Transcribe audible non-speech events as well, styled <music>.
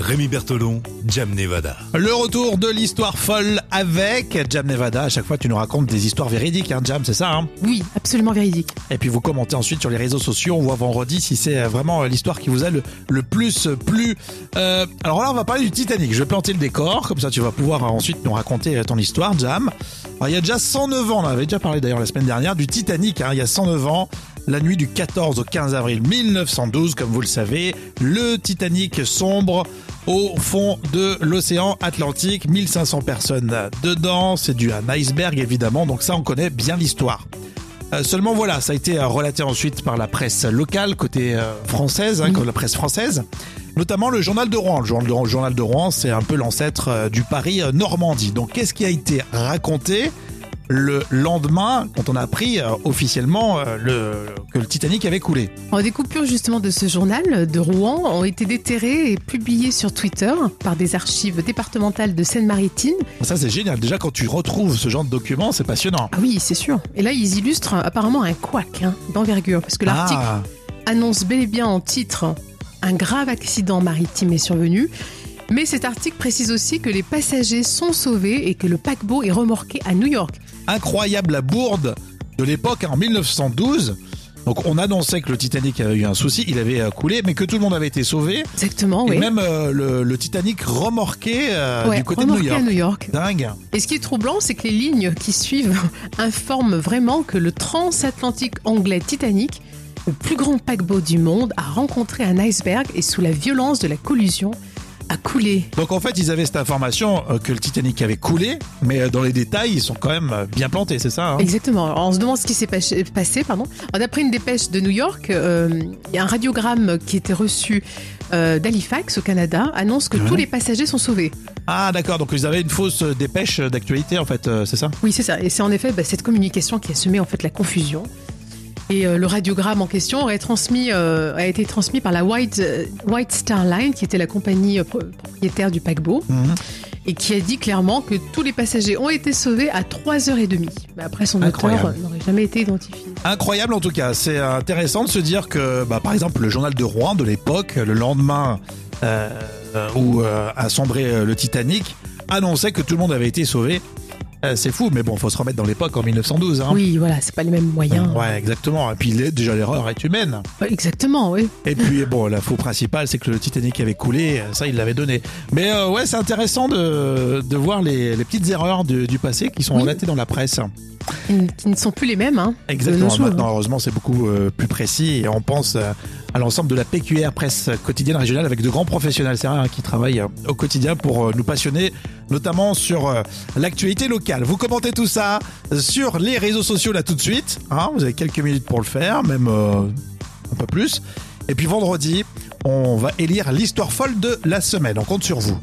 Rémi Bertolon, Jam Nevada. Le retour de l'histoire folle avec Jam Nevada. À chaque fois, tu nous racontes des histoires véridiques, hein, Jam, c'est ça hein? Oui, absolument véridique. Et puis vous commentez ensuite sur les réseaux sociaux. On voit vendredi si c'est vraiment l'histoire qui vous a le, le plus plu. Euh, alors là, on va parler du Titanic. Je vais planter le décor, comme ça tu vas pouvoir ensuite nous raconter ton histoire, Jam. Alors, il y a déjà 109 ans, on avait déjà parlé d'ailleurs la semaine dernière, du Titanic. Hein, il y a 109 ans, la nuit du 14 au 15 avril 1912, comme vous le savez, le Titanic sombre au fond de l'océan Atlantique. 1500 personnes dedans, c'est dû à un iceberg évidemment, donc ça on connaît bien l'histoire. Euh, seulement voilà, ça a été relaté ensuite par la presse locale, côté euh, française, hein, la presse française, notamment le journal de Rouen. Le journal de, journal de Rouen, c'est un peu l'ancêtre euh, du Paris Normandie. Donc qu'est-ce qui a été raconté? Le lendemain, quand on a appris euh, officiellement euh, le, que le Titanic avait coulé. des coupures justement de ce journal de Rouen ont été déterrées et publiées sur Twitter par des archives départementales de Seine-Maritime. Ça c'est génial. Déjà quand tu retrouves ce genre de documents, c'est passionnant. Ah oui, c'est sûr. Et là, ils illustrent apparemment un couac hein, d'envergure, parce que l'article ah. annonce bel et bien en titre un grave accident maritime est survenu. Mais cet article précise aussi que les passagers sont sauvés et que le paquebot est remorqué à New York incroyable la bourde de l'époque en 1912. Donc on annonçait que le Titanic avait eu un souci, il avait euh, coulé, mais que tout le monde avait été sauvé. Exactement, et même euh, le, Titanic remorqué euh, du côté de New York. New York. Dingue. Et ce qui est troublant, c'est que les lignes qui suivent <laughs> informent vraiment que le transatlantique anglais Titanic, le plus grand paquebot du monde, a rencontré un iceberg et sous la violence de la collusion, a coulé. Donc en fait, ils avaient cette information euh, que le Titanic avait coulé, mais euh, dans les détails, ils sont quand même euh, bien plantés, c'est ça hein? Exactement. on se demande ce qui s'est passé. Pardon. D'après une dépêche de New York, il y a un radiogramme qui était reçu d'Halifax au Canada, annonce que tous les passagers sont sauvés. Ah d'accord, donc ils avaient une fausse dépêche d'actualité en fait, c'est ça? Oui, c'est ça. Et c'est en effet bah, cette communication qui a semé en fait la confusion. Et euh, le radiogramme en question aurait transmis, euh, a été transmis par la White, euh, White Star Line, qui était la compagnie propriétaire du paquebot. Mhm. Et qui a dit clairement que tous les passagers ont été sauvés à 3h30. Mais après, son auteur n'aurait jamais été identifié. Incroyable en tout cas. C'est intéressant de se dire que, bah, par exemple, le journal de Rouen de l'époque, le lendemain où a sombré le Titanic, annonçait que tout le monde avait été sauvé. Euh, c'est fou, mais bon, faut se remettre dans l'époque en 1912. Hein. Oui, voilà, c'est pas les mêmes moyens. Ouais, exactement. Et puis déjà l'erreur est humaine. exactement, oui. Et puis <laughs> bon, la faux principale, c'est que le Titanic avait coulé. Ça, il l'avait donné. Mais euh, ouais, c'est intéressant de, de voir les, les petites erreurs du, du passé qui sont relatées dans la presse. Qui, ne sont plus les mêmes. Hein, exactement. Maintenant, heureusement, c'est beaucoup euh, plus précis et on pense à l'ensemble de la PQR, presse quotidienne régionale, avec de grands professionnels, c'est hein, qui travaillent au quotidien pour nous passionner, notamment sur l'actualité locale vous commentez tout ça sur les réseaux sociaux là tout de suite. Hein. vous avez quelques minutes pour le faire, même euh, un peu plus. Et puis vendredi, on va élire l'histoire folle de la semaine. On compte sur vous.